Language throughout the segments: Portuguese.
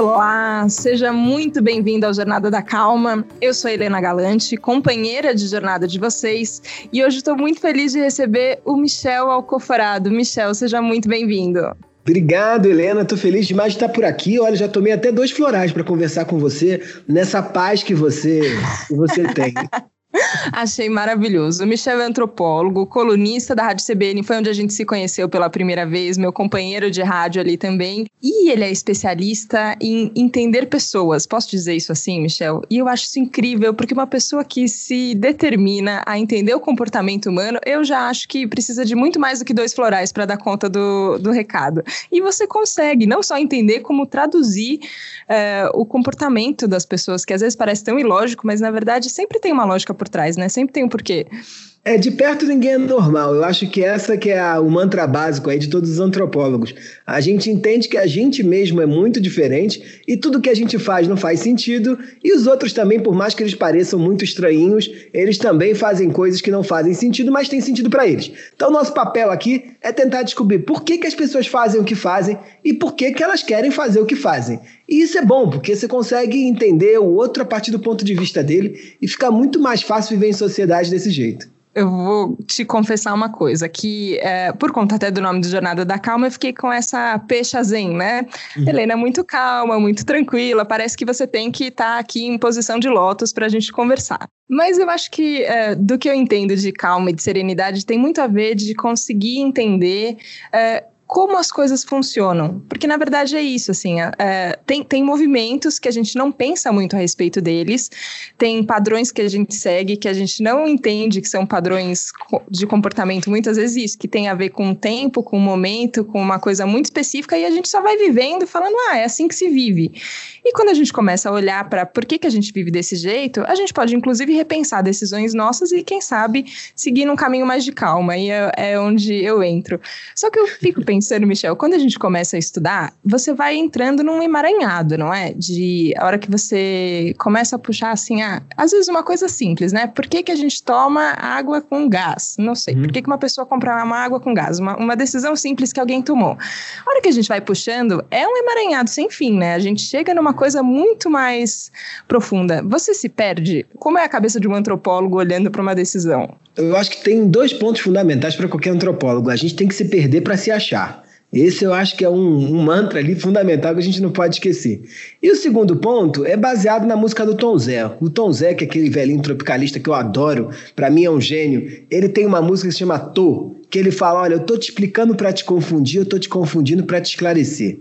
Olá, seja muito bem-vindo ao Jornada da Calma. Eu sou Helena Galante, companheira de jornada de vocês, e hoje estou muito feliz de receber o Michel Alcoforado. Michel, seja muito bem-vindo. Obrigado, Helena. Tô feliz demais de estar por aqui. Olha, já tomei até dois florais para conversar com você nessa paz que você, que você tem. Achei maravilhoso. O Michel é antropólogo, colunista da Rádio CBN, foi onde a gente se conheceu pela primeira vez, meu companheiro de rádio ali também. E ele é especialista em entender pessoas. Posso dizer isso assim, Michel? E eu acho isso incrível, porque uma pessoa que se determina a entender o comportamento humano, eu já acho que precisa de muito mais do que dois florais para dar conta do, do recado. E você consegue não só entender, como traduzir uh, o comportamento das pessoas, que às vezes parece tão ilógico, mas na verdade sempre tem uma lógica por trás, né? Sempre tem um porquê. É, de perto ninguém é normal. Eu acho que essa que é a, o mantra básico aí de todos os antropólogos. A gente entende que a gente mesmo é muito diferente e tudo que a gente faz não faz sentido e os outros também, por mais que eles pareçam muito estranhos, eles também fazem coisas que não fazem sentido, mas tem sentido para eles. Então, nosso papel aqui é tentar descobrir por que, que as pessoas fazem o que fazem e por que, que elas querem fazer o que fazem. E isso é bom, porque você consegue entender o outro a partir do ponto de vista dele e fica muito mais fácil viver em sociedade desse jeito eu vou te confessar uma coisa, que é, por conta até do nome do Jornada da Calma, eu fiquei com essa zen, né? Uhum. Helena é muito calma, muito tranquila, parece que você tem que estar tá aqui em posição de lótus para a gente conversar. Mas eu acho que é, do que eu entendo de calma e de serenidade tem muito a ver de conseguir entender é, como as coisas funcionam. Porque, na verdade, é isso, assim, é, é, tem, tem movimentos que a gente não pensa muito a respeito deles, tem padrões que a gente segue que a gente não entende que são padrões de comportamento, muitas vezes isso, que tem a ver com o tempo, com o momento, com uma coisa muito específica, e a gente só vai vivendo falando, ah, é assim que se vive. E quando a gente começa a olhar para por que, que a gente vive desse jeito, a gente pode, inclusive, repensar decisões nossas e, quem sabe, seguir num caminho mais de calma, e é, é onde eu entro. Só que eu fico pensando Michel, quando a gente começa a estudar, você vai entrando num emaranhado, não é? De a hora que você começa a puxar assim, ah, às vezes uma coisa simples, né? Por que, que a gente toma água com gás? Não sei. Uhum. Por que, que uma pessoa compra uma água com gás? Uma, uma decisão simples que alguém tomou. A hora que a gente vai puxando, é um emaranhado sem fim, né? A gente chega numa coisa muito mais profunda. Você se perde? Como é a cabeça de um antropólogo olhando para uma decisão? Eu acho que tem dois pontos fundamentais para qualquer antropólogo. A gente tem que se perder para se achar. Esse eu acho que é um, um, mantra ali fundamental que a gente não pode esquecer. E o segundo ponto é baseado na música do Tom Zé. O Tom Zé, que é aquele velhinho tropicalista que eu adoro, para mim é um gênio, ele tem uma música que se chama Tô, que ele fala: Olha, eu tô te explicando para te confundir, eu tô te confundindo para te esclarecer.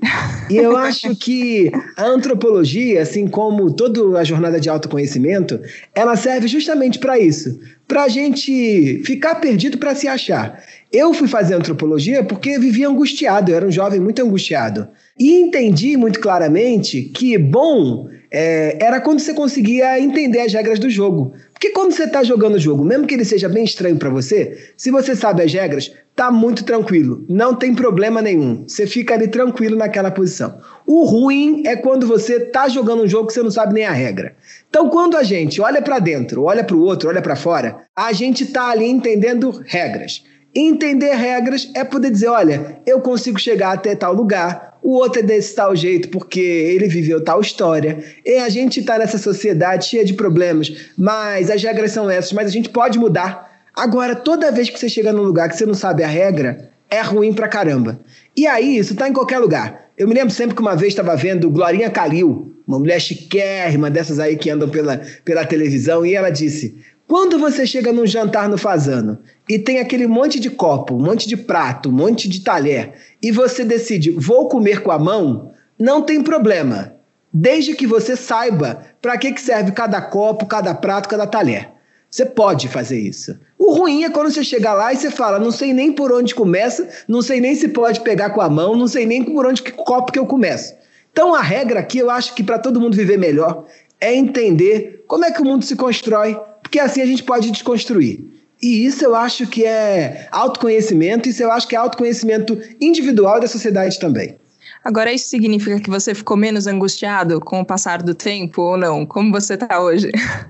e eu acho que a antropologia, assim como toda a jornada de autoconhecimento, ela serve justamente para isso para a gente ficar perdido para se achar. Eu fui fazer antropologia porque vivia angustiado, eu era um jovem muito angustiado. E entendi muito claramente que bom é, era quando você conseguia entender as regras do jogo. Porque quando você está jogando o jogo, mesmo que ele seja bem estranho para você, se você sabe as regras, tá muito tranquilo, não tem problema nenhum. Você fica ali tranquilo naquela posição. O ruim é quando você tá jogando um jogo que você não sabe nem a regra. Então, quando a gente olha para dentro, olha para o outro, olha para fora, a gente tá ali entendendo regras. Entender regras é poder dizer, olha, eu consigo chegar até tal lugar, o outro é desse tal jeito porque ele viveu tal história. E a gente está nessa sociedade cheia de problemas, mas as regras são essas, mas a gente pode mudar. Agora, toda vez que você chega num lugar que você não sabe a regra, é ruim pra caramba. E aí, isso tá em qualquer lugar. Eu me lembro sempre que uma vez estava vendo Glorinha Calil, uma mulher chiquérrima dessas aí que andam pela, pela televisão, e ela disse: quando você chega num jantar no Fazano e tem aquele monte de copo, um monte de prato, um monte de talher, e você decide, vou comer com a mão, não tem problema. Desde que você saiba para que, que serve cada copo, cada prato, cada talher. Você pode fazer isso. O ruim é quando você chega lá e você fala, não sei nem por onde começa, não sei nem se pode pegar com a mão, não sei nem por onde que copo que eu começo. Então a regra aqui, eu acho que para todo mundo viver melhor, é entender como é que o mundo se constrói, porque assim a gente pode desconstruir. E isso eu acho que é autoconhecimento, isso eu acho que é autoconhecimento individual da sociedade também. Agora, isso significa que você ficou menos angustiado com o passar do tempo ou não? Como você está hoje?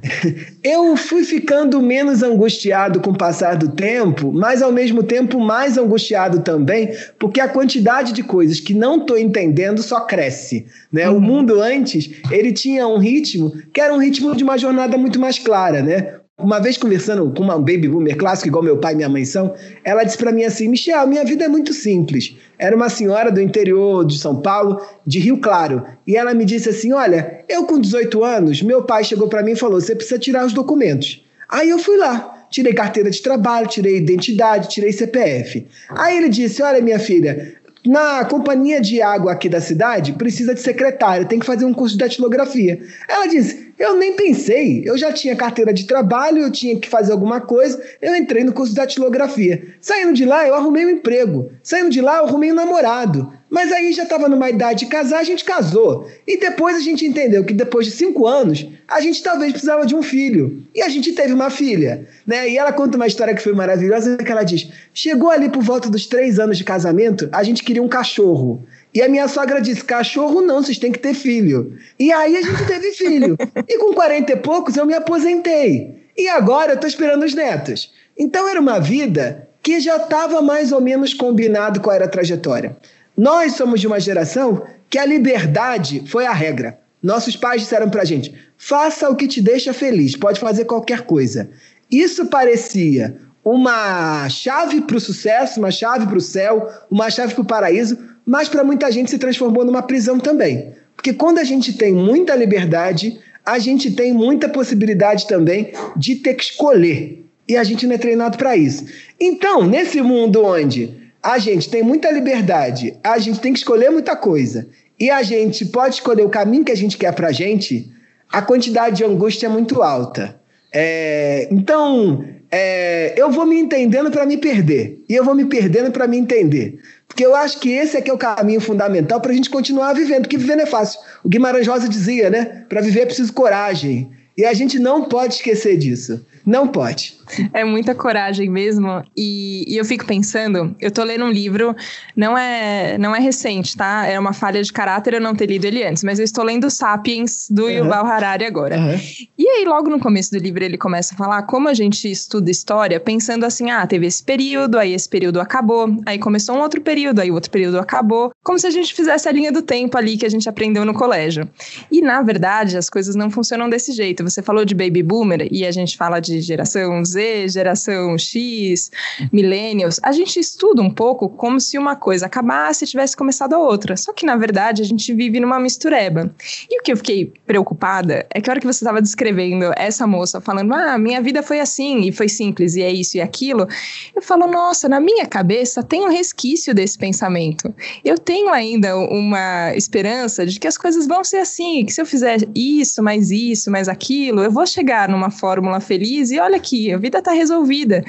Eu fui ficando menos angustiado com o passar do tempo, mas ao mesmo tempo mais angustiado também, porque a quantidade de coisas que não estou entendendo só cresce. Né? Uhum. O mundo antes, ele tinha um ritmo que era um ritmo de uma jornada muito mais clara, né? Uma vez conversando com uma baby boomer clássica, igual meu pai e minha mãe são, ela disse para mim assim: Michel, minha vida é muito simples. Era uma senhora do interior de São Paulo, de Rio Claro. E ela me disse assim: Olha, eu com 18 anos, meu pai chegou para mim e falou: Você precisa tirar os documentos. Aí eu fui lá, tirei carteira de trabalho, tirei identidade, tirei CPF. Aí ele disse: Olha, minha filha, na companhia de água aqui da cidade precisa de secretária, tem que fazer um curso de datilografia. Ela disse: eu nem pensei, eu já tinha carteira de trabalho, eu tinha que fazer alguma coisa, eu entrei no curso de datilografia. Saindo de lá, eu arrumei um emprego. Saindo de lá, eu arrumei um namorado. Mas aí já estava numa idade de casar, a gente casou. E depois a gente entendeu que depois de cinco anos, a gente talvez precisava de um filho. E a gente teve uma filha. Né? E ela conta uma história que foi maravilhosa, que ela diz, chegou ali por volta dos três anos de casamento, a gente queria um cachorro. E a minha sogra disse: cachorro não, vocês têm que ter filho. E aí a gente teve filho. E com 40 e poucos eu me aposentei. E agora eu estou esperando os netos. Então era uma vida que já estava mais ou menos combinado qual era a trajetória. Nós somos de uma geração que a liberdade foi a regra. Nossos pais disseram pra gente: faça o que te deixa feliz, pode fazer qualquer coisa. Isso parecia uma chave para o sucesso, uma chave para o céu, uma chave para o paraíso, mas para muita gente se transformou numa prisão também. Porque quando a gente tem muita liberdade, a gente tem muita possibilidade também de ter que escolher. E a gente não é treinado para isso. Então, nesse mundo onde a gente tem muita liberdade, a gente tem que escolher muita coisa, e a gente pode escolher o caminho que a gente quer para a gente, a quantidade de angústia é muito alta. É, então, é, eu vou me entendendo para me perder. E eu vou me perdendo para me entender. Porque eu acho que esse é que é o caminho fundamental para a gente continuar vivendo, porque vivendo é fácil. O Guimarães Rosa dizia, né? Para viver é preciso coragem. E a gente não pode esquecer disso. Não pode. É muita coragem mesmo. E, e, eu fico pensando, eu tô lendo um livro, não é, não é recente, tá? É uma falha de caráter eu não ter lido ele antes, mas eu estou lendo Sapiens do uhum. Yuval Harari agora. Uhum. E aí, logo no começo do livro, ele começa a falar como a gente estuda história, pensando assim: ah, teve esse período, aí esse período acabou, aí começou um outro período, aí outro período acabou. Como se a gente fizesse a linha do tempo ali que a gente aprendeu no colégio. E na verdade, as coisas não funcionam desse jeito. Você falou de baby boomer e a gente fala de geração Z, geração X, millennials, a gente estuda um pouco como se uma coisa acabasse e tivesse começado a outra. Só que, na verdade, a gente vive numa mistureba. E o que eu fiquei preocupada é que a hora que você estava descrevendo essa moça falando, ah, minha vida foi assim, e foi simples, e é isso e aquilo, eu falo, nossa, na minha cabeça tem um resquício desse pensamento. Eu tenho ainda uma esperança de que as coisas vão ser assim, que se eu fizer isso, mais isso, mais aquilo, eu vou chegar numa fórmula feliz e olha aqui, a vida está resolvida.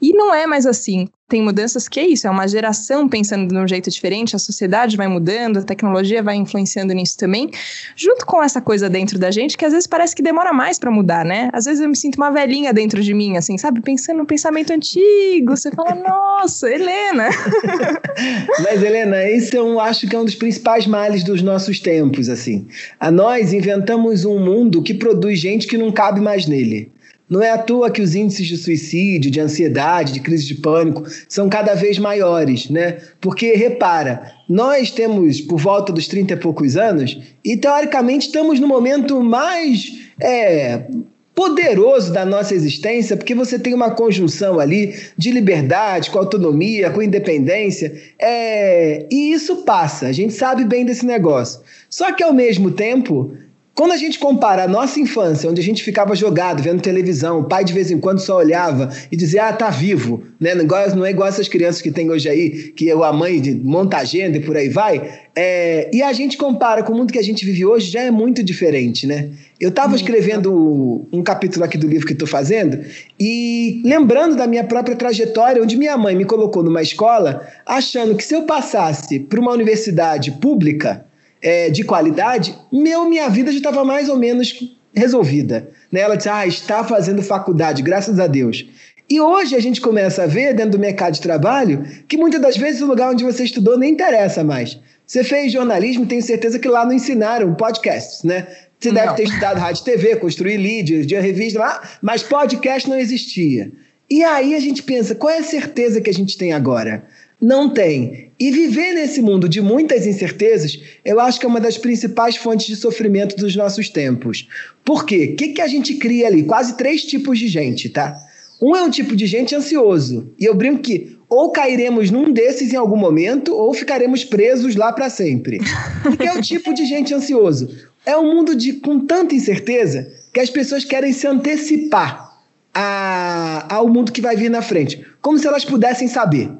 E não é mais assim. Tem mudanças que é isso, é uma geração pensando de um jeito diferente, a sociedade vai mudando, a tecnologia vai influenciando nisso também, junto com essa coisa dentro da gente que às vezes parece que demora mais para mudar, né? Às vezes eu me sinto uma velhinha dentro de mim, assim, sabe? Pensando no pensamento antigo, você fala, nossa, Helena! Mas, Helena, esse eu acho que é um dos principais males dos nossos tempos, assim. A nós inventamos um mundo que produz gente que não cabe mais nele. Não é à toa que os índices de suicídio, de ansiedade, de crise de pânico são cada vez maiores, né? Porque, repara, nós temos por volta dos 30 e poucos anos e, teoricamente, estamos no momento mais é, poderoso da nossa existência, porque você tem uma conjunção ali de liberdade, com autonomia, com independência, é, e isso passa, a gente sabe bem desse negócio. Só que, ao mesmo tempo, quando a gente compara a nossa infância, onde a gente ficava jogado, vendo televisão, o pai de vez em quando só olhava e dizia, ah, tá vivo, né? não, é igual essas crianças que tem hoje aí, que a mãe de monta agenda e por aí vai. É, e a gente compara com o mundo que a gente vive hoje, já é muito diferente, né? Eu estava escrevendo um capítulo aqui do livro que estou fazendo e lembrando da minha própria trajetória, onde minha mãe me colocou numa escola achando que se eu passasse para uma universidade pública, é, de qualidade, meu, minha vida já estava mais ou menos resolvida. Né? Ela disse, ah, está fazendo faculdade, graças a Deus. E hoje a gente começa a ver, dentro do mercado de trabalho, que muitas das vezes o lugar onde você estudou nem interessa mais. Você fez jornalismo, tenho certeza que lá não ensinaram podcasts, né? Você deve não. ter estudado rádio TV, construir leads, de revista lá, mas podcast não existia. E aí a gente pensa, qual é a certeza que a gente tem agora? Não tem. E viver nesse mundo de muitas incertezas, eu acho que é uma das principais fontes de sofrimento dos nossos tempos. Por quê? O que, que a gente cria ali? Quase três tipos de gente, tá? Um é um tipo de gente ansioso. E eu brinco que ou cairemos num desses em algum momento, ou ficaremos presos lá para sempre. O que é o tipo de gente ansioso? É um mundo de, com tanta incerteza que as pessoas querem se antecipar a, ao mundo que vai vir na frente. Como se elas pudessem saber.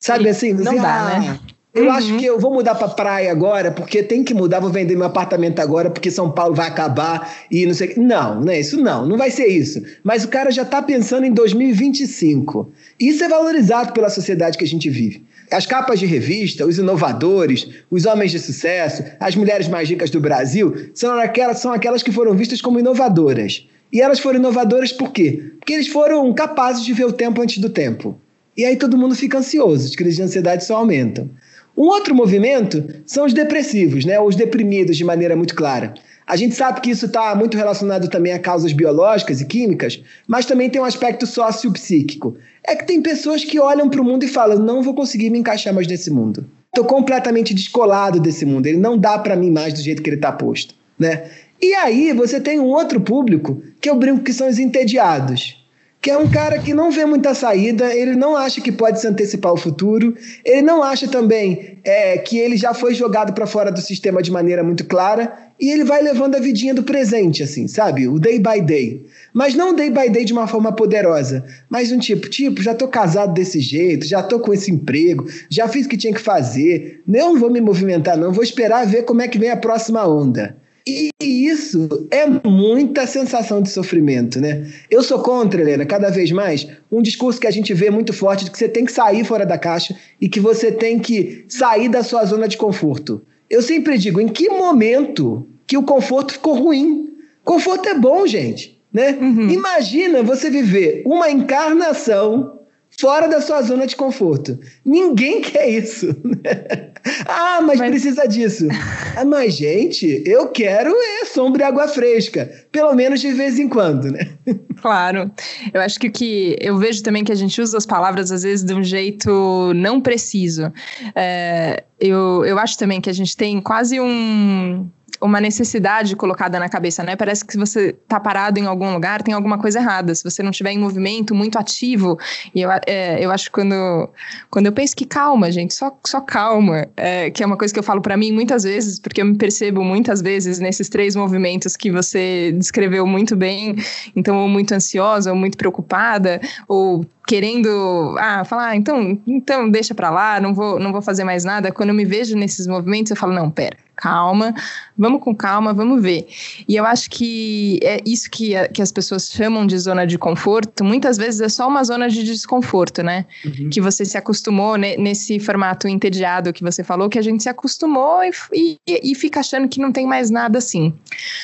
Sabe assim? Não dá, ah, né? Eu uhum. acho que eu vou mudar para praia agora, porque tem que mudar, vou vender meu apartamento agora, porque São Paulo vai acabar e não sei. Não, não é isso não, não vai ser isso. Mas o cara já está pensando em 2025. Isso é valorizado pela sociedade que a gente vive. As capas de revista, os inovadores, os homens de sucesso, as mulheres mais ricas do Brasil, são aquelas, são aquelas que foram vistas como inovadoras. E elas foram inovadoras por quê? Porque eles foram capazes de ver o tempo antes do tempo. E aí todo mundo fica ansioso, as crises de ansiedade só aumentam. Um outro movimento são os depressivos, né? os deprimidos de maneira muito clara. A gente sabe que isso está muito relacionado também a causas biológicas e químicas, mas também tem um aspecto sociopsíquico. É que tem pessoas que olham para o mundo e falam: não vou conseguir me encaixar mais nesse mundo. Estou completamente descolado desse mundo. Ele não dá para mim mais do jeito que ele está posto. Né? E aí você tem um outro público que eu brinco que são os entediados que é um cara que não vê muita saída, ele não acha que pode se antecipar ao futuro, ele não acha também é, que ele já foi jogado para fora do sistema de maneira muito clara, e ele vai levando a vidinha do presente, assim, sabe? O day by day. Mas não day by day de uma forma poderosa, mas um tipo, tipo, já tô casado desse jeito, já tô com esse emprego, já fiz o que tinha que fazer, não vou me movimentar não, vou esperar ver como é que vem a próxima onda. E isso é muita sensação de sofrimento, né? Eu sou contra, Helena, cada vez mais, um discurso que a gente vê muito forte de que você tem que sair fora da caixa e que você tem que sair da sua zona de conforto. Eu sempre digo, em que momento que o conforto ficou ruim? Conforto é bom, gente, né? Uhum. Imagina você viver uma encarnação fora da sua zona de conforto. Ninguém quer isso. Ah, mas, mas, precisa disso. ah, mas, gente, eu quero é sombra e água fresca. Pelo menos de vez em quando, né? Claro. Eu acho que o que eu vejo também que a gente usa as palavras às vezes de um jeito não preciso. É, eu, eu acho também que a gente tem quase um uma necessidade colocada na cabeça, né? Parece que se você tá parado em algum lugar, tem alguma coisa errada. Se você não estiver em movimento muito ativo, e eu, é, eu acho quando, quando eu penso que calma, gente, só, só calma, é, que é uma coisa que eu falo para mim muitas vezes, porque eu me percebo muitas vezes nesses três movimentos que você descreveu muito bem, então, ou muito ansiosa, ou muito preocupada, ou querendo ah, falar, ah, então, então deixa para lá, não vou, não vou fazer mais nada. Quando eu me vejo nesses movimentos, eu falo, não, pera, calma, vamos com calma, vamos ver. E eu acho que é isso que, a, que as pessoas chamam de zona de conforto, muitas vezes é só uma zona de desconforto, né? Uhum. Que você se acostumou ne, nesse formato entediado que você falou, que a gente se acostumou e, e, e, fica achando que não tem mais nada assim.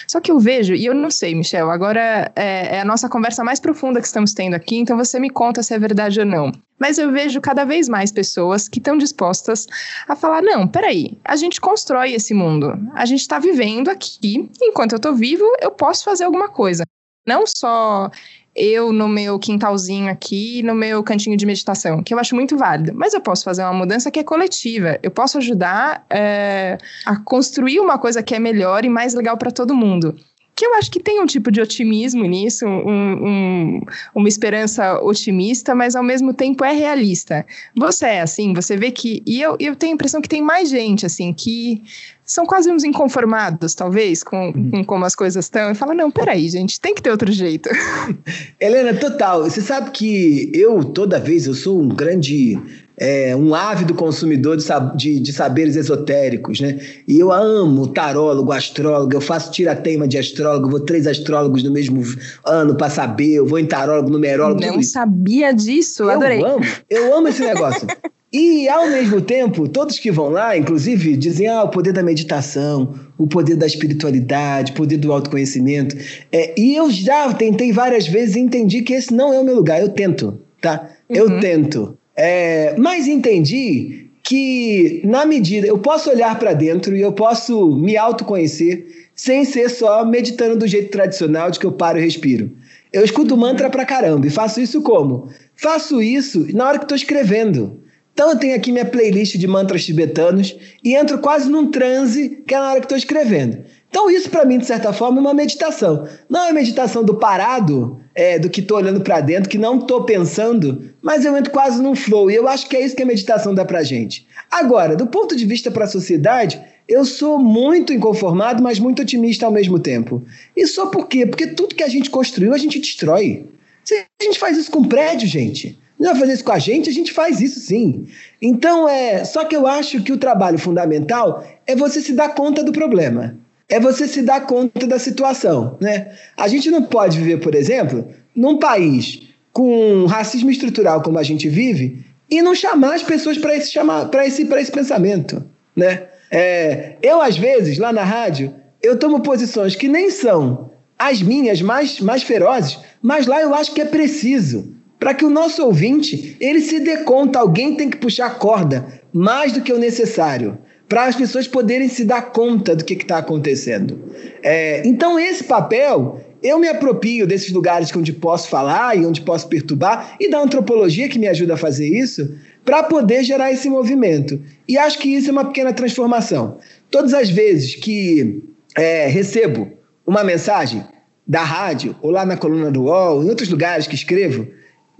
Só que eu vejo, e eu não sei, Michel, agora é, é a nossa conversa mais profunda que estamos tendo aqui, então você me conta se é verdade ou não. Mas eu vejo cada vez mais pessoas que estão dispostas a falar: não, peraí, a gente constrói esse mundo, a gente está vivendo aqui, enquanto eu estou vivo, eu posso fazer alguma coisa. Não só eu no meu quintalzinho aqui, no meu cantinho de meditação, que eu acho muito válido, mas eu posso fazer uma mudança que é coletiva, eu posso ajudar é, a construir uma coisa que é melhor e mais legal para todo mundo que eu acho que tem um tipo de otimismo nisso, um, um, uma esperança otimista, mas ao mesmo tempo é realista. Você é assim, você vê que. E eu, eu tenho a impressão que tem mais gente, assim, que são quase uns inconformados, talvez, com, uhum. com como as coisas estão, e fala: não, peraí, gente, tem que ter outro jeito. Helena, total. Você sabe que eu, toda vez, eu sou um grande é, um ávido consumidor de, de, de, saberes esotéricos, né? E eu amo tarólogo, astrólogo, eu faço tira-teima de astrólogo, vou três astrólogos no mesmo ano para saber, eu vou em tarólogo, numerólogo. Não sabia disso, eu adorei. Amo, eu amo esse negócio. E, ao mesmo tempo, todos que vão lá, inclusive, dizem ah, o poder da meditação, o poder da espiritualidade, o poder do autoconhecimento. É, e eu já tentei várias vezes e entendi que esse não é o meu lugar. Eu tento, tá? Eu uhum. tento. É, mas entendi que, na medida, eu posso olhar para dentro e eu posso me autoconhecer sem ser só meditando do jeito tradicional de que eu paro e respiro. Eu escuto mantra pra caramba e faço isso como? Faço isso na hora que estou escrevendo. Então eu tenho aqui minha playlist de mantras tibetanos e entro quase num transe que é na hora que estou escrevendo. Então isso para mim de certa forma é uma meditação. Não é meditação do parado, é, do que estou olhando para dentro, que não estou pensando, mas eu entro quase num flow. E eu acho que é isso que a meditação dá para gente. Agora, do ponto de vista para a sociedade, eu sou muito inconformado, mas muito otimista ao mesmo tempo. E só por quê? Porque tudo que a gente construiu, a gente destrói. A gente faz isso com prédio, gente. Não vai fazer isso com a gente? A gente faz isso sim. Então, é. Só que eu acho que o trabalho fundamental é você se dar conta do problema. É você se dar conta da situação. Né? A gente não pode viver, por exemplo, num país com racismo estrutural como a gente vive e não chamar as pessoas para esse, chamar, esse, esse pensamento. Né? É, eu, às vezes, lá na rádio, eu tomo posições que nem são as minhas mais, mais ferozes, mas lá eu acho que é preciso para que o nosso ouvinte ele se dê conta, alguém tem que puxar a corda mais do que o necessário para as pessoas poderem se dar conta do que está acontecendo. É, então esse papel eu me apropio desses lugares onde posso falar e onde posso perturbar e da antropologia que me ajuda a fazer isso para poder gerar esse movimento. E acho que isso é uma pequena transformação. Todas as vezes que é, recebo uma mensagem da rádio ou lá na coluna do UOL, em outros lugares que escrevo,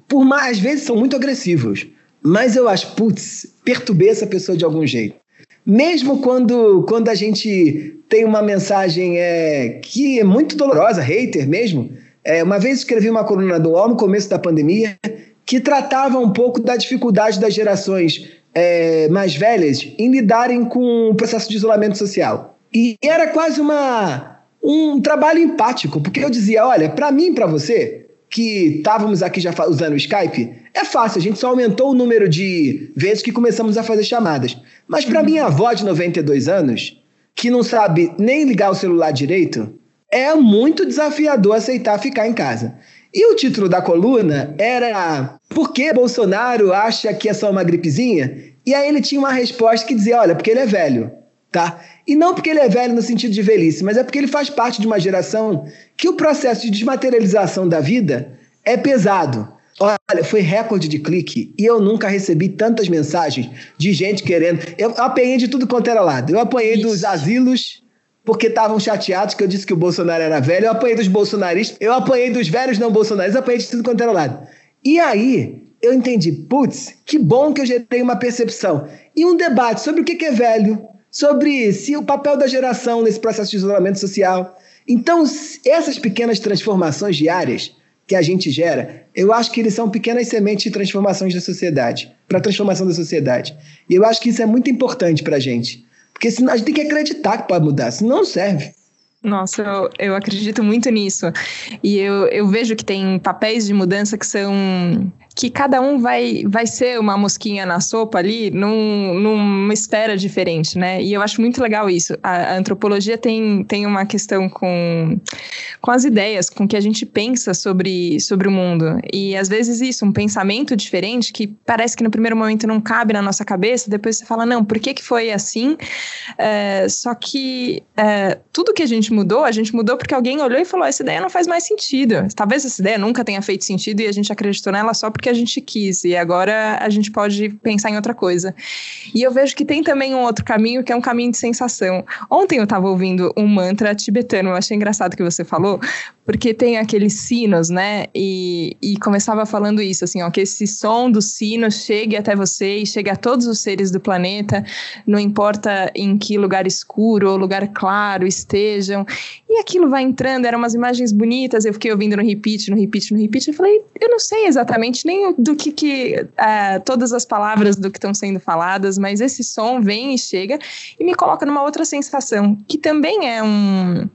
por mais às vezes são muito agressivos, mas eu acho, putz, perturbei essa pessoa de algum jeito. Mesmo quando, quando a gente tem uma mensagem é, que é muito dolorosa, hater mesmo. É, uma vez escrevi uma coluna do UOL no começo da pandemia que tratava um pouco da dificuldade das gerações é, mais velhas em lidarem com o processo de isolamento social. E era quase uma, um trabalho empático, porque eu dizia: olha, para mim e para você, que estávamos aqui já usando o Skype, é fácil, a gente só aumentou o número de vezes que começamos a fazer chamadas. Mas para uhum. minha avó de 92 anos, que não sabe nem ligar o celular direito, é muito desafiador aceitar ficar em casa. E o título da coluna era Por que Bolsonaro acha que é só uma gripezinha? E aí ele tinha uma resposta que dizia: olha, porque ele é velho, tá? E não porque ele é velho no sentido de velhice, mas é porque ele faz parte de uma geração que o processo de desmaterialização da vida é pesado. Olha, foi recorde de clique e eu nunca recebi tantas mensagens de gente querendo. Eu apanhei de tudo quanto era lado. Eu apanhei Isso. dos asilos porque estavam chateados que eu disse que o Bolsonaro era velho. Eu apanhei dos bolsonaristas. Eu apanhei dos velhos não bolsonaristas. Eu apanhei de tudo quanto era lado. E aí eu entendi, putz, que bom que eu gerei uma percepção e um debate sobre o que é velho, sobre se o papel da geração nesse processo de isolamento social. Então, essas pequenas transformações diárias que a gente gera, eu acho que eles são pequenas sementes de transformações da sociedade, para a transformação da sociedade. E eu acho que isso é muito importante para a gente. Porque senão a gente tem que acreditar que pode mudar, senão não serve. Nossa, eu, eu acredito muito nisso. E eu, eu vejo que tem papéis de mudança que são que cada um vai, vai ser uma mosquinha na sopa ali num, numa esfera diferente, né? E eu acho muito legal isso. A, a, antropologia tem, tem uma questão com, com as ideias, com o que a gente pensa sobre, sobre o mundo. E às vezes isso, um pensamento diferente que parece que no primeiro momento não cabe na nossa cabeça, depois você fala, não, por que, que foi assim? É, só que é, tudo que a gente mudou, a gente mudou porque alguém olhou e falou, essa ideia não faz mais sentido. Talvez essa ideia nunca tenha feito sentido e a gente acreditou nela só porque que a gente quis e agora a gente pode pensar em outra coisa. E eu vejo que tem também um outro caminho que é um caminho de sensação. Ontem eu estava ouvindo um mantra tibetano, eu achei engraçado que você falou, porque tem aqueles sinos, né? E, e começava falando isso, assim, ó, que esse som dos sinos chegue até você e chegue a todos os seres do planeta, não importa em que lugar escuro ou lugar claro estejam. E aquilo vai entrando, eram umas imagens bonitas, eu fiquei ouvindo no repeat, no repeat, no repeat, e falei, eu não sei exatamente nem do que, que uh, todas as palavras do que estão sendo faladas, mas esse som vem e chega e me coloca numa outra sensação, que também é um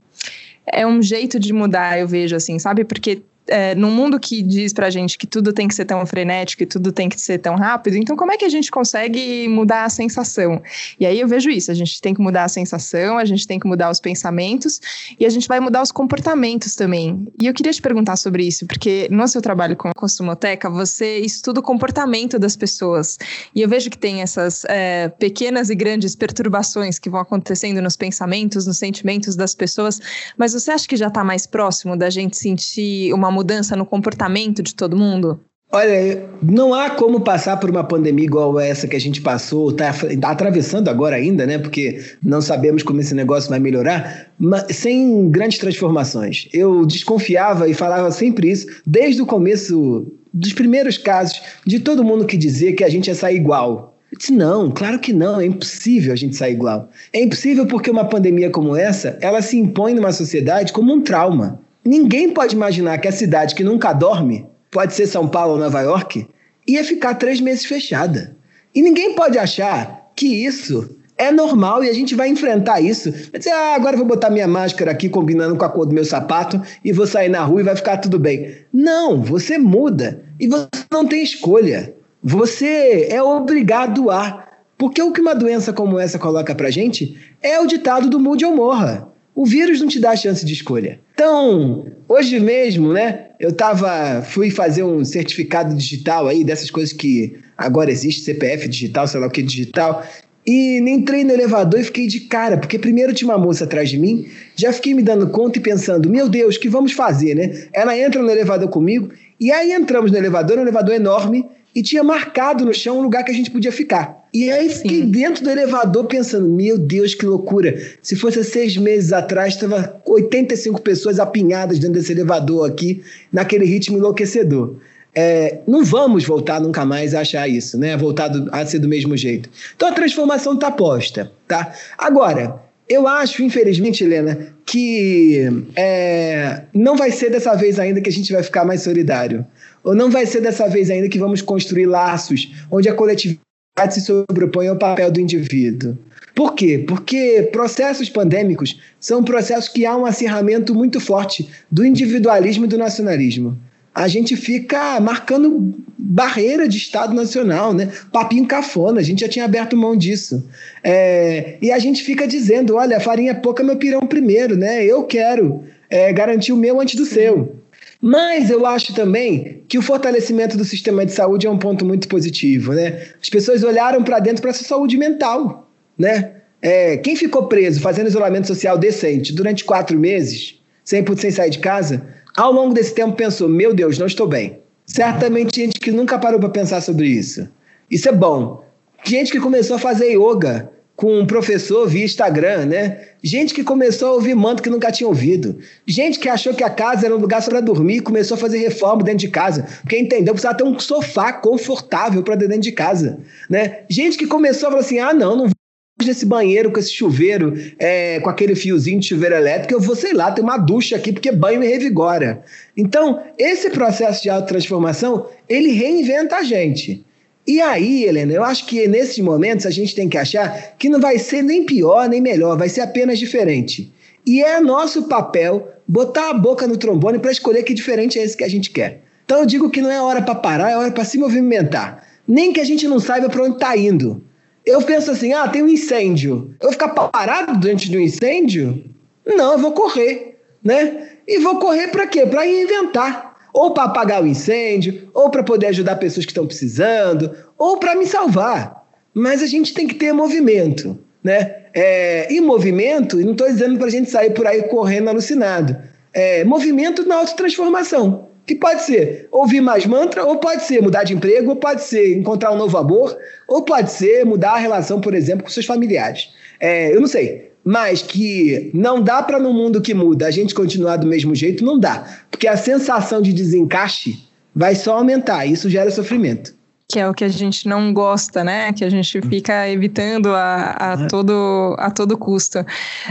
é um jeito de mudar, eu vejo assim, sabe? Porque é, num mundo que diz pra gente que tudo tem que ser tão frenético e tudo tem que ser tão rápido, então como é que a gente consegue mudar a sensação? E aí eu vejo isso, a gente tem que mudar a sensação, a gente tem que mudar os pensamentos e a gente vai mudar os comportamentos também. E eu queria te perguntar sobre isso, porque no seu trabalho com a Consumoteca, você estuda o comportamento das pessoas. E eu vejo que tem essas é, pequenas e grandes perturbações que vão acontecendo nos pensamentos, nos sentimentos das pessoas, mas você acha que já está mais próximo da gente sentir uma mudança no comportamento de todo mundo? Olha, não há como passar por uma pandemia igual essa que a gente passou, está tá atravessando agora ainda, né? Porque não sabemos como esse negócio vai melhorar, sem grandes transformações. Eu desconfiava e falava sempre isso, desde o começo dos primeiros casos, de todo mundo que dizia que a gente ia sair igual. Eu disse, não, claro que não, é impossível a gente sair igual. É impossível porque uma pandemia como essa, ela se impõe numa sociedade como um trauma. Ninguém pode imaginar que a cidade que nunca dorme, pode ser São Paulo ou Nova York, ia ficar três meses fechada. E ninguém pode achar que isso é normal e a gente vai enfrentar isso. Vai dizer, ah, agora vou botar minha máscara aqui combinando com a cor do meu sapato e vou sair na rua e vai ficar tudo bem. Não, você muda e você não tem escolha. Você é obrigado a. Porque o que uma doença como essa coloca pra gente é o ditado do mude ou morra. O vírus não te dá chance de escolha. Então, hoje mesmo, né, eu tava, fui fazer um certificado digital aí, dessas coisas que agora existe, CPF digital, sei lá o que digital, e entrei no elevador e fiquei de cara, porque primeiro tinha uma moça atrás de mim, já fiquei me dando conta e pensando, meu Deus, o que vamos fazer, né? Ela entra no elevador comigo, e aí entramos no elevador, um elevador enorme, e tinha marcado no chão um lugar que a gente podia ficar. E aí fiquei Sim. dentro do elevador pensando, meu Deus, que loucura. Se fosse seis meses atrás, estava 85 pessoas apinhadas dentro desse elevador aqui, naquele ritmo enlouquecedor. É, não vamos voltar nunca mais a achar isso, né? Voltar do, a ser do mesmo jeito. Então a transformação está posta, tá? Agora, eu acho, infelizmente, Helena, que é, não vai ser dessa vez ainda que a gente vai ficar mais solidário. Ou não vai ser dessa vez ainda que vamos construir laços onde a coletividade se sobrepõe ao papel do indivíduo. Por quê? Porque processos pandêmicos são processos que há um acirramento muito forte do individualismo e do nacionalismo. A gente fica marcando barreira de Estado Nacional, né? Papinho cafona, a gente já tinha aberto mão disso. É, e a gente fica dizendo: olha, farinha é pouca, meu pirão primeiro, né? Eu quero é, garantir o meu antes do seu. Mas eu acho também que o fortalecimento do sistema de saúde é um ponto muito positivo, né? As pessoas olharam para dentro para sua saúde mental, né? É, quem ficou preso fazendo isolamento social decente durante quatro meses, sem, sem sair de casa, ao longo desse tempo pensou: meu Deus, não estou bem. Certamente gente que nunca parou para pensar sobre isso. Isso é bom. Gente que começou a fazer yoga com um professor via Instagram, né? Gente que começou a ouvir manto que nunca tinha ouvido. Gente que achou que a casa era um lugar só para dormir e começou a fazer reforma dentro de casa. Porque entendeu, precisava ter um sofá confortável para dentro de casa, né? Gente que começou a falar assim: ah, não, não vou nesse banheiro com esse chuveiro, é, com aquele fiozinho de chuveiro elétrico, eu vou, sei lá, ter uma ducha aqui, porque banho me revigora. Então, esse processo de autotransformação, ele reinventa a gente. E aí, Helena, eu acho que nesses momentos a gente tem que achar que não vai ser nem pior nem melhor, vai ser apenas diferente. E é nosso papel botar a boca no trombone para escolher que diferente é esse que a gente quer. Então eu digo que não é hora para parar, é hora para se movimentar. Nem que a gente não saiba para onde está indo. Eu penso assim: ah, tem um incêndio. Eu vou ficar parado diante do incêndio? Não, eu vou correr, né? E vou correr para quê? Para inventar ou para apagar o incêndio, ou para poder ajudar pessoas que estão precisando, ou para me salvar. Mas a gente tem que ter movimento, né? É, e movimento, não estou dizendo para a gente sair por aí correndo alucinado. É, movimento na autotransformação. Que pode ser ouvir mais mantra, ou pode ser mudar de emprego, ou pode ser encontrar um novo amor, ou pode ser mudar a relação, por exemplo, com seus familiares. É, eu não sei mas que não dá para no mundo que muda a gente continuar do mesmo jeito, não dá. Porque a sensação de desencaixe vai só aumentar, isso gera sofrimento. Que é o que a gente não gosta, né? Que a gente fica evitando a, a, é. todo, a todo custo.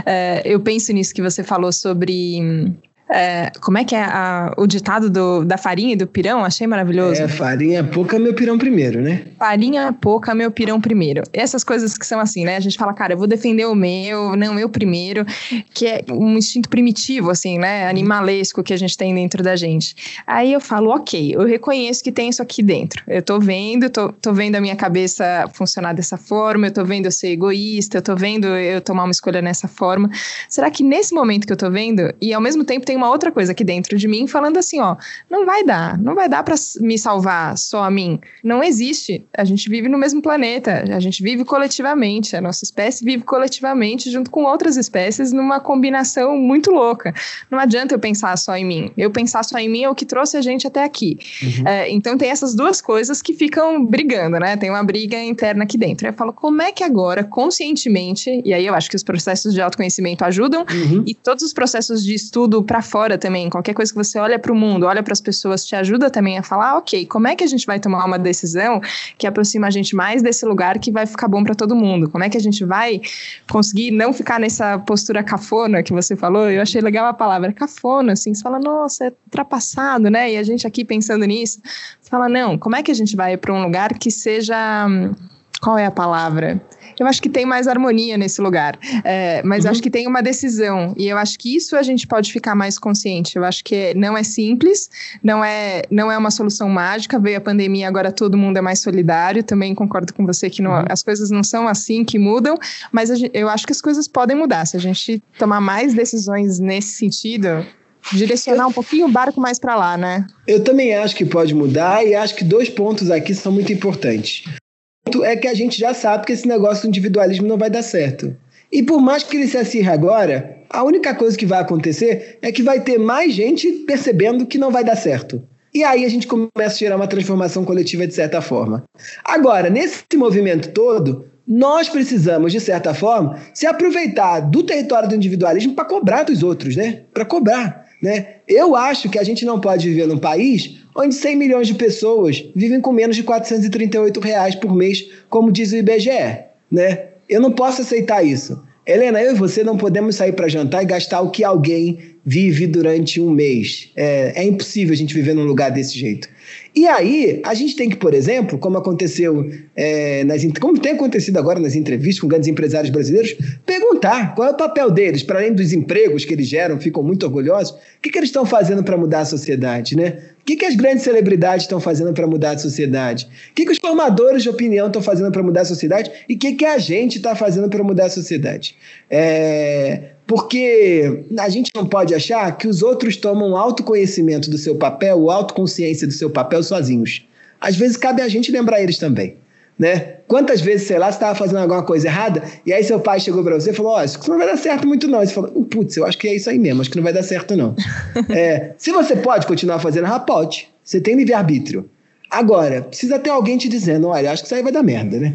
É, eu penso nisso que você falou sobre É, como é que é a, o ditado do, da farinha e do pirão? Achei maravilhoso. É, farinha pouca, meu pirão primeiro, né? Farinha pouca, meu pirão primeiro. Essas coisas que são assim, né? A gente fala, cara, eu vou defender o meu, não eu primeiro, que é um instinto primitivo, assim, né? Animalesco que a gente tem dentro da gente. Aí eu falo, ok, eu reconheço que tem isso aqui dentro. Eu tô vendo, tô, tô vendo a minha cabeça funcionar dessa forma, eu tô vendo eu ser egoísta, eu tô vendo eu tomar uma escolha nessa forma. Será que nesse momento que eu tô vendo, e ao mesmo tempo tem uma outra coisa aqui dentro de mim falando assim, ó, não vai dar, não vai dar para me salvar só a mim. Não existe. A gente vive no mesmo planeta, a gente vive coletivamente, a nossa espécie vive coletivamente junto com outras espécies numa combinação muito louca. Não adianta eu pensar só em mim. Eu pensar só em mim é o que trouxe a gente até aqui. Uhum. É, então tem essas duas coisas que ficam brigando, né? Tem uma briga interna aqui dentro. Eu falo, como é que agora, conscientemente, e aí eu acho que os processos de autoconhecimento ajudam, uhum. e todos os processos de estudo para fora também, qualquer coisa que você olha para o mundo, olha para as pessoas, te ajuda também a falar, ok, como é que a gente vai tomar uma decisão que aproxima a gente mais desse lugar que vai ficar bom para todo mundo? Como é que a gente vai conseguir não ficar nessa postura cafona que você falou? Eu achei legal a palavra cafona, assim, você fala, nossa, é ultrapassado, né? E a gente aqui pensando nisso, fala, não, como é que a gente vai para um lugar que seja hum, qual é a palavra? Eu acho que tem mais harmonia nesse lugar, é, mas uhum. acho que tem uma decisão e eu acho que isso a gente pode ficar mais consciente. Eu acho que não é simples, não é, não é uma solução mágica. Veio a pandemia, agora todo mundo é mais solidário. Também concordo com você que não, uhum. as coisas não são assim que mudam, mas eu acho que as coisas podem mudar se a gente tomar mais decisões nesse sentido direcionar um pouquinho o barco mais para lá, né? Eu também acho que pode mudar e acho que dois pontos aqui são muito importantes é que a gente já sabe que esse negócio do individualismo não vai dar certo. E por mais que ele se acirre agora, a única coisa que vai acontecer é que vai ter mais gente percebendo que não vai dar certo. E aí a gente começa a gerar uma transformação coletiva de certa forma. Agora, nesse movimento todo, nós precisamos, de certa forma, se aproveitar do território do individualismo para cobrar dos outros, né? Para cobrar. Né? Eu acho que a gente não pode viver num país onde 100 milhões de pessoas vivem com menos de 438 reais por mês, como diz o IBGE. Né? Eu não posso aceitar isso. Helena, eu e você não podemos sair para jantar e gastar o que alguém vive durante um mês. É, é impossível a gente viver num lugar desse jeito. E aí, a gente tem que, por exemplo, como aconteceu é, nas, como tem acontecido agora nas entrevistas com grandes empresários brasileiros, perguntar qual é o papel deles, para além dos empregos que eles geram, ficam muito orgulhosos, o que, que eles estão fazendo para mudar a sociedade, né? O que, que as grandes celebridades estão fazendo para mudar a sociedade? O que, que os formadores de opinião estão fazendo para mudar a sociedade? E o que, que a gente está fazendo para mudar a sociedade? É, porque a gente não pode achar que os outros tomam autoconhecimento do seu papel, autoconsciência do seu papel sozinhos. Às vezes cabe a gente lembrar eles também. Né? Quantas vezes, sei lá, você estava fazendo alguma coisa errada e aí seu pai chegou para você e falou: Ó, oh, isso não vai dar certo muito, não. E você falou: Putz, eu acho que é isso aí mesmo, acho que não vai dar certo, não. é, se você pode continuar fazendo, ah, pode. Você tem livre-arbítrio. Agora, precisa ter alguém te dizendo, olha, acho que isso aí vai dar merda, né?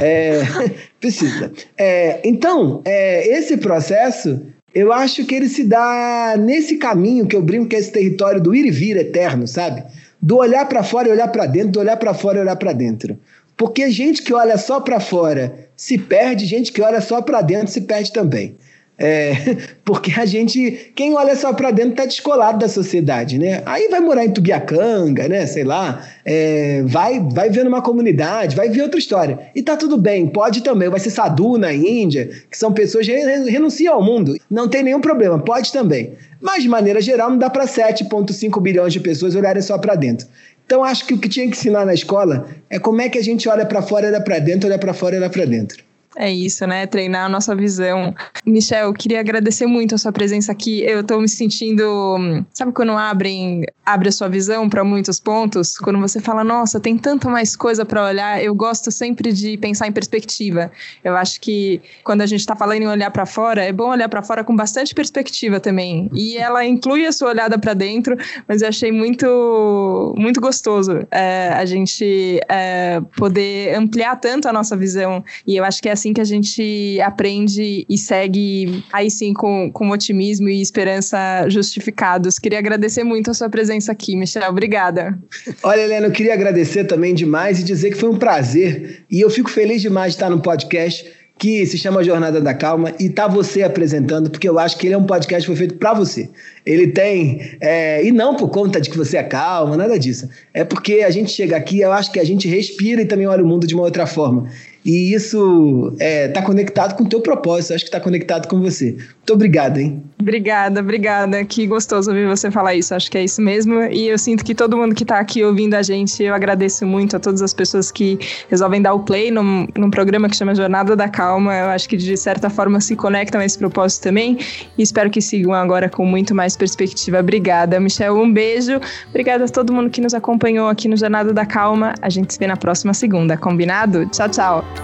É, precisa. É, então, é, esse processo, eu acho que ele se dá nesse caminho que eu brinco que é esse território do ir e vir eterno, sabe? Do olhar para fora e olhar para dentro, do olhar para fora e olhar para dentro. Porque gente que olha só para fora se perde, gente que olha só para dentro se perde também. É, porque a gente, quem olha só para dentro está descolado da sociedade, né? Aí vai morar em Tubiacanga, né? Sei lá, é, vai, vai ver numa comunidade, vai ver outra história. E tá tudo bem, pode também. Vai ser sadhu na Índia, que são pessoas que renunciam ao mundo. Não tem nenhum problema, pode também. Mas, de maneira geral, não dá para 7,5 bilhões de pessoas olharem só para dentro. Então, acho que o que tinha que ensinar na escola é como é que a gente olha para fora, olha para dentro, olha para fora, olha para dentro. É isso, né? Treinar a nossa visão. Michel, eu queria agradecer muito a sua presença aqui. Eu estou me sentindo. Sabe quando abrem, abre a sua visão para muitos pontos? Quando você fala, nossa, tem tanta mais coisa para olhar. Eu gosto sempre de pensar em perspectiva. Eu acho que quando a gente está falando em olhar para fora, é bom olhar para fora com bastante perspectiva também. E ela inclui a sua olhada para dentro, mas eu achei muito, muito gostoso é, a gente é, poder ampliar tanto a nossa visão. E eu acho que é assim que a gente aprende e segue aí sim com, com otimismo e esperança justificados. Queria agradecer muito a sua presença aqui, Michel. Obrigada. Olha, Helena, eu queria agradecer também demais e dizer que foi um prazer. E eu fico feliz demais de estar no podcast que se chama Jornada da Calma e tá você apresentando, porque eu acho que ele é um podcast que foi feito para você. Ele tem, é, e não por conta de que você é calma, nada disso. É porque a gente chega aqui, eu acho que a gente respira e também olha o mundo de uma outra forma. E isso está é, tá conectado com o teu propósito, acho que está conectado com você. Muito obrigado, hein? Obrigada, obrigada. Que gostoso ouvir você falar isso. Acho que é isso mesmo. E eu sinto que todo mundo que está aqui ouvindo a gente, eu agradeço muito a todas as pessoas que resolvem dar o play num, num programa que chama Jornada da Calma. Eu acho que de certa forma se conectam a esse propósito também. E espero que sigam agora com muito mais perspectiva. Obrigada, Michel. Um beijo. Obrigada a todo mundo que nos acompanhou aqui no Jornada da Calma. A gente se vê na próxima segunda. Combinado? Tchau, tchau.